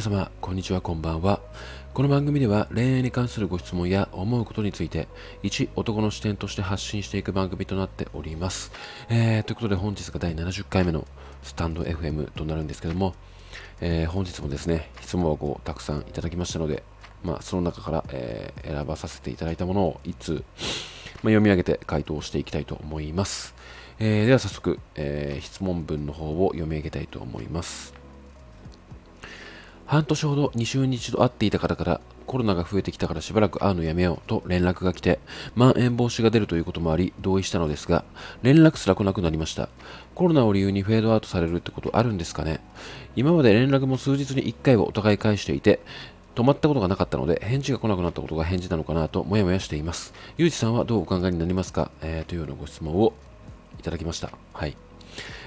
皆様、こんにちは、こんばんは。この番組では恋愛に関するご質問や思うことについて、一男の視点として発信していく番組となっております。えー、ということで本日が第70回目のスタンド FM となるんですけども、えー、本日もですね、質問箱をたくさんいただきましたので、まあ、その中から、えー、選ばさせていただいたものをいつ、まあ、読み上げて回答していきたいと思います。えー、では早速、えー、質問文の方を読み上げたいと思います。半年ほど2週に一度会っていた方からコロナが増えてきたからしばらく会うのやめようと連絡が来て、まん延防止が出るということもあり同意したのですが、連絡すら来なくなりました。コロナを理由にフェードアウトされるってことあるんですかね今まで連絡も数日に1回はお互い返していて、止まったことがなかったので、返事が来なくなったことが返事なのかなともやもやしています。ゆうじさんはどうお考えになりますか、えー、というようなご質問をいただきました。はい。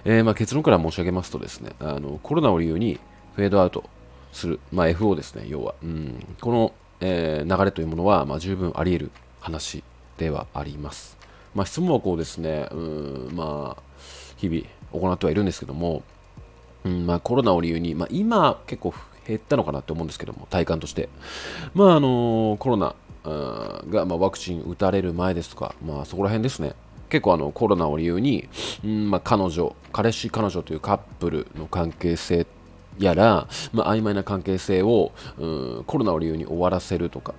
えー、まあ、結論から申し上げますとですね、あのコロナを理由にフェードアウトする、まあ、FO ですね、要は。うん、この、えー、流れというものは、まあ、十分あり得る話ではあります。まあ、質問はこうですね、うん、まあ、日々行ってはいるんですけども、うんまあ、コロナを理由に、まあ、今結構減ったのかなって思うんですけども、体感として。まあ、あのー、コロナが、まあ、ワクチン打たれる前ですとか、まあ、そこら辺ですね。結構あのコロナを理由に、うんまあ、彼女、彼氏、彼女というカップルの関係性やら、まあ、曖昧な関係性をうんコロナを理由に終わらせるとか、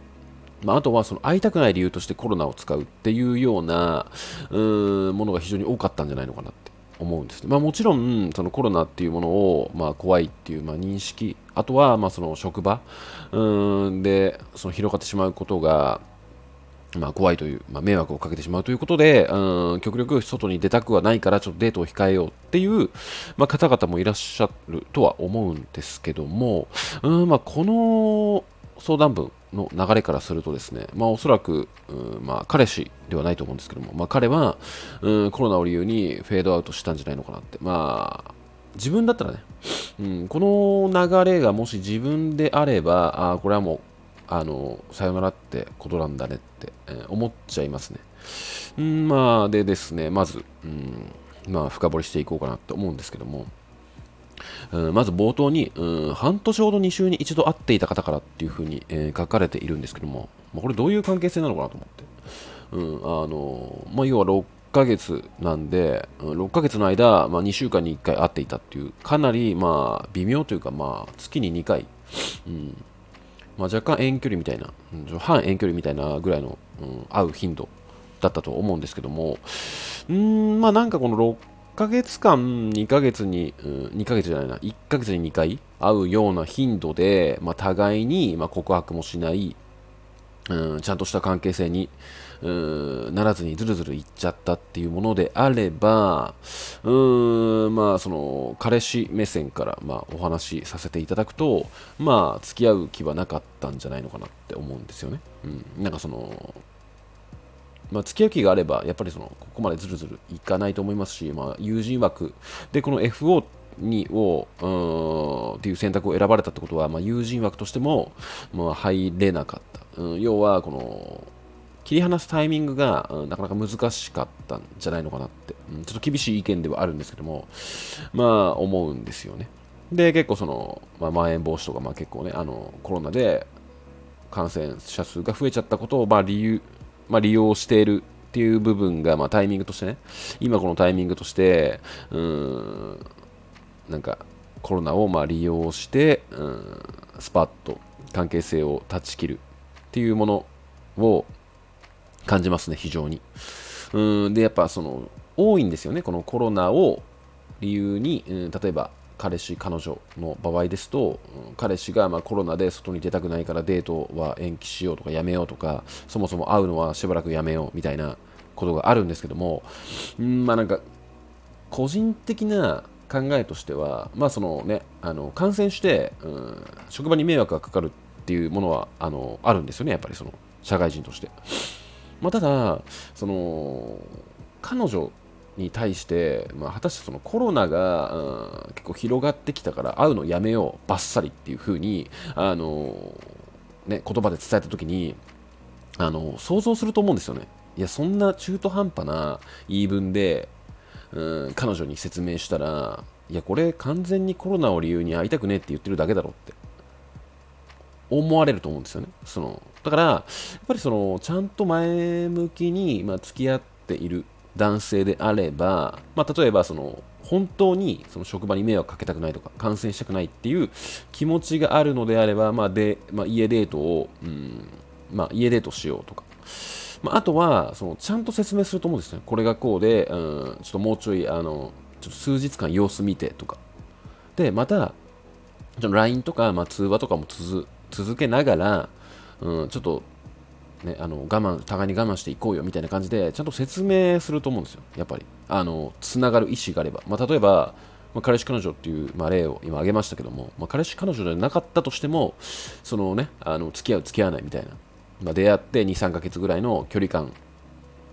まあ、あとはその会いたくない理由としてコロナを使うっていうようなうんものが非常に多かったんじゃないのかなって思うんです、まあ、もちろんそのコロナっていうものをまあ怖いっていうまあ認識。あとはまあその職場。うんでその広がってしまうことがまあ、怖いという、まあ、迷惑をかけてしまうということで、うん、極力外に出たくはないから、ちょっとデートを控えようっていう、まあ、方々もいらっしゃるとは思うんですけども、うんまあ、この相談文の流れからするとですね、まあ、おそらく、うんまあ、彼氏ではないと思うんですけども、まあ、彼は、うん、コロナを理由にフェードアウトしたんじゃないのかなって、まあ、自分だったらね、うん、この流れがもし自分であれば、あこれはもうあのさよならってことなんだねって、えー、思っちゃいますね。んまあ、でですね、まず、うんまあ、深掘りしていこうかなと思うんですけども、うん、まず冒頭に、うん、半年ほど2週に一度会っていた方からっていうふうに、えー、書かれているんですけども、まあ、これどういう関係性なのかなと思って。うんあのまあ、要は6ヶ月なんで、6ヶ月の間、まあ、2週間に1回会っていたっていう、かなり、まあ、微妙というか、まあ、月に2回、うん、まあ、若干遠距離みたいな、うん、半遠距離みたいなぐらいの、うん、会う頻度だったと思うんですけども、うん、まあなんかこの6ヶ月間、2ヶ月に、うん、2ヶ月じゃないな、1ヶ月に2回会うような頻度で、まあ、互いに、まあ、告白もしない、うん、ちゃんとした関係性に、うんならずにずるずるいっちゃったっていうものであれば、うん、まあ、その、彼氏目線から、まあ、お話しさせていただくと、まあ、付き合う気はなかったんじゃないのかなって思うんですよね。うん。なんかその、まあ、付き合う気があれば、やっぱりその、ここまでずるずるいかないと思いますし、まあ、友人枠で、この FO にをうんっていう選択を選ばれたってことは、まあ、友人枠としても、まあ、入れなかった、うん、要はこの切り離すタイミングが、うん、なかなか難しかったんじゃないのかなって、うん、ちょっと厳しい意見ではあるんですけども、まあ思うんですよね。で、結構その、まあ、まん延防止とか、まあ結構ね、あの、コロナで感染者数が増えちゃったことを、まあ理由、まあ利用しているっていう部分が、まあタイミングとしてね、今このタイミングとして、うん、なんかコロナをまあ利用して、うん、スパッと関係性を断ち切るっていうものを感じますね、非常に。うんで、やっぱその、多いんですよね、このコロナを理由に、うん、例えば彼氏、彼女の場合ですと、彼氏がまコロナで外に出たくないからデートは延期しようとかやめようとか、そもそも会うのはしばらくやめようみたいなことがあるんですけども、うんまあ、なんか、個人的な考えとしては、まあそのね、あの感染して、うん、職場に迷惑がかかるっっていうものはあのあるんですよね、やっぱりその社会人として。まあ、ただその彼女に対して、まあ、果たしてそのコロナが、うん、結構広がってきたから会うのやめようバッサリっていう風にあのね言葉で伝えた時にあの想像すると思うんですよねいやそんな中途半端な言い分で、うん、彼女に説明したらいやこれ完全にコロナを理由に会いたくねえって言ってるだけだろって思われると思うんですよね。そのだから、やっぱりその、ちゃんと前向きに、まあ、付き合っている男性であれば、まあ、例えばその、本当にその職場に迷惑かけたくないとか感染したくないっていう気持ちがあるのであれば、まあでまあ、家デートを、うんまあ、家デートしようとか、まあ、とはそのちゃんと説明すると思うんですね。これがこうで、うん、ちょっともうちょいあのちょっと数日間様子見てとか。でまた LINE とか、まあ、通話とかも続続けながら、うん、ちょっとね、あの我慢互いに我慢していこうよみたいな感じでちゃんと説明すると思うんですよ、やっぱり。あのつながる意思があれば。まあ、例えば、まあ、彼氏彼女っていう、まあ、例を今挙げましたけども、まあ、彼氏彼女でなかったとしても、そのね、あの付き合う付き合わないみたいな、まあ、出会って2、3ヶ月ぐらいの距離感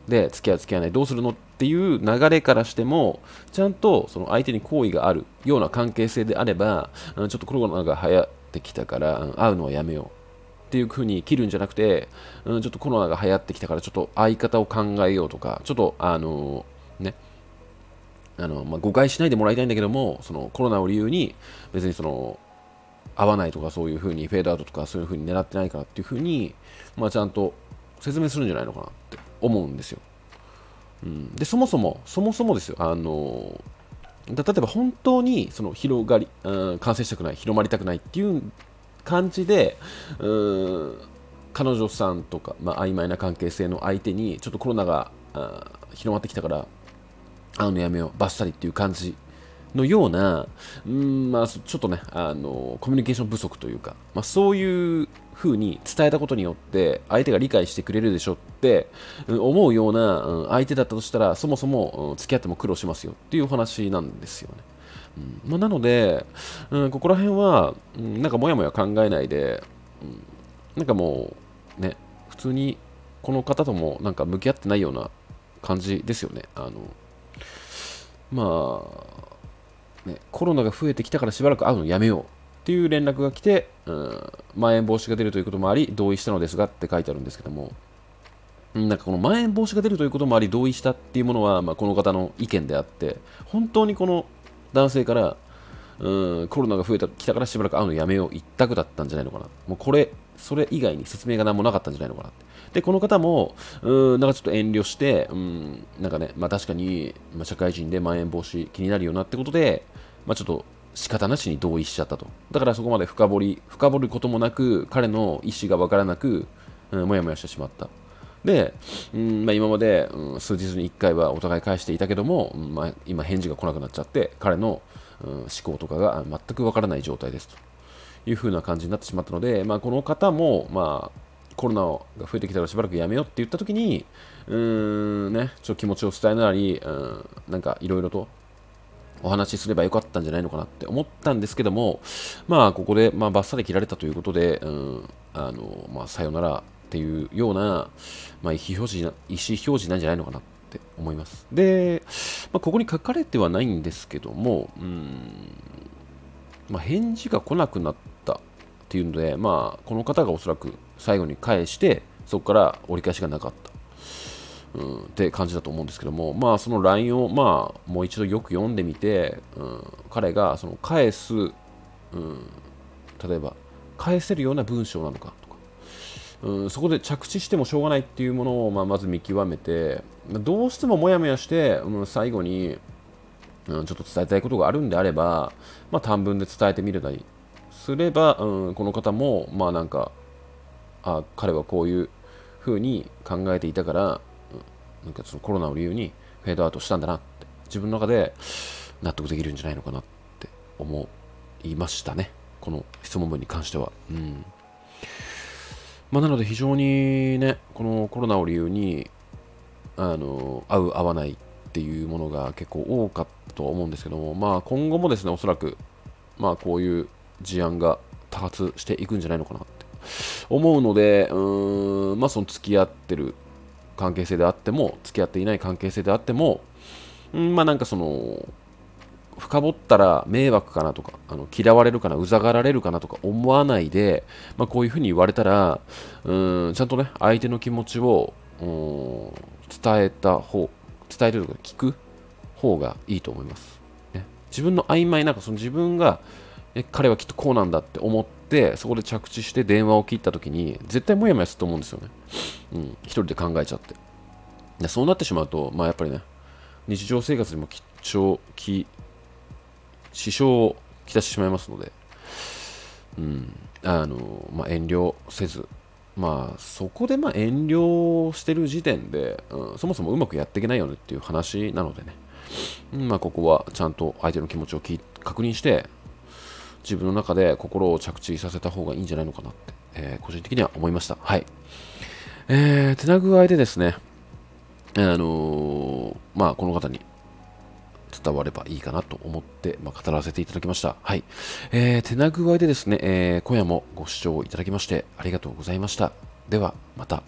で付き合う付き合わないどうするのっていう流れからしてもちゃんとその相手に好意があるような関係性であればちょっとコロナが流行ってきたから会うのはやめよう。っていう風に切るんじゃなくて、うん、ちょっとコロナが流行ってきたからちょっと相方を考えようとか、ちょっとあのね、あのまあ、誤解しないでもらいたいんだけども、そのコロナを理由に別にその合わないとかそういう風にフェードアウトとかそういう風に狙ってないからっていう風に、まあ、ちゃんと説明するんじゃないのかなって思うんですよ。うん、でそもそも、そもそもですよ、あの例えば本当にその広がり、うん、感染したくない、広まりたくないっていう感じでうん彼女さんとか、まあ、曖昧な関係性の相手にちょっとコロナが広まってきたから会うのやめようバッサリっていう感じのような、うんまあ、ちょっとねあのコミュニケーション不足というか、まあ、そういう風に伝えたことによって相手が理解してくれるでしょって思うような相手だったとしたらそもそも付き合っても苦労しますよっていうお話なんですよね。うんまあ、なので、うん、ここら辺は、うん、なんかもやもや考えないで、うん、なんかもうね普通にこの方ともなんか向き合ってないような感じですよねあのまあねコロナが増えてきたからしばらく会うのやめようっていう連絡が来て、うん、まん延防止が出るということもあり同意したのですがって書いてあるんですけどもなんかこのまん延防止が出るということもあり同意したっていうものは、まあ、この方の意見であって本当にこの男性から、うん、コロナが増えてきたからしばらく会うのやめよう一択だったんじゃないのかな。もうこれ、それ以外に説明が何もなかったんじゃないのかなって。で、この方も、うん、なんかちょっと遠慮して、うん、なんかね、まあ確かに、まあ、社会人でまん延防止気になるよなってことで、まあちょっと仕方なしに同意しちゃったと。だからそこまで深掘り、深掘ることもなく、彼の意思がわからなく、うん、もやもやしてしまった。で、うんまあ、今まで、うん、数日に1回はお互い返していたけども、まあ、今返事が来なくなっちゃって彼の、うん、思考とかが全くわからない状態ですという風な感じになってしまったので、まあ、この方も、まあ、コロナが増えてきたらしばらくやめようって言った時にうーん、ね、ちょっと気持ちを伝えなり、うん、なんかいろいろとお話しすればよかったんじゃないのかなって思ったんですけども、まあ、ここで、まあ、バッサリ切られたということで、うん、あの、まあ、さよならっていうような、まあ、意思表示な意思表示なんじゃないのかなって思います。で、まあ、ここに書かれてはないんですけども、うんまあ、返事が来なくなったっていうので、まあ、この方がおそらく最後に返して、そこから折り返しがなかった。うん、って感じだと思うんですけども、まあ、その LINE を、まあ、もう一度よく読んでみて、うん、彼がその返す、うん、例えば返せるような文章なのかうん、そこで着地してもしょうがないっていうものを、まあ、まず見極めてどうしてももやもやして、うん、最後に、うん、ちょっと伝えたいことがあるんであれば、まあ、短文で伝えてみるなりすれば、うん、この方もまあなんかあ彼はこういうふうに考えていたから、なんかそのコロナを理由にフェードアウトしたんだなって自分の中で納得できるんじゃないのかなって思いましたねこの質問文に関しては。うんまあ、なので非常にね、このコロナを理由に、あの、合う、合わないっていうものが結構多かったと思うんですけども、まあ今後もですね、おそらく、まあこういう事案が多発していくんじゃないのかなって思うので、うーん、まあその付き合ってる関係性であっても、付き合っていない関係性であっても、ん、まあなんかその、深掘ったら迷惑かなとかあの嫌われるかなうざがられるかなとか思わないで、まあ、こういうふうに言われたらうんちゃんとね相手の気持ちを伝えた方伝えるとか聞く方がいいと思います、ね、自分の曖昧なんかその自分がえ彼はきっとこうなんだって思ってってそこで着地して電話を切った時に絶対もやもやすると思うんですよね、うん、一人で考えちゃって。でそうなってしまうと、まあ、やっぱりね日常生活にも貴重き支障をきたしてしまいますので、うんあのまあ、遠慮せず。まあそこでまあ遠慮してる時点で、うん、そもそもうまくやっていけないよねっていう話なのでね、うんまあ、ここはちゃんと相手の気持ちを確認して自分の中で心を着地させた方がいいんじゃないのかなって、えー、個人的には思いました。はい。えー、手な具合でですね、あのー、まあ、この方に伝わればいいかなと思って、まあ、語らせていただきました。はい。えー、手な具合でですね、えー、今夜もご視聴いただきましてありがとうございました。では、また。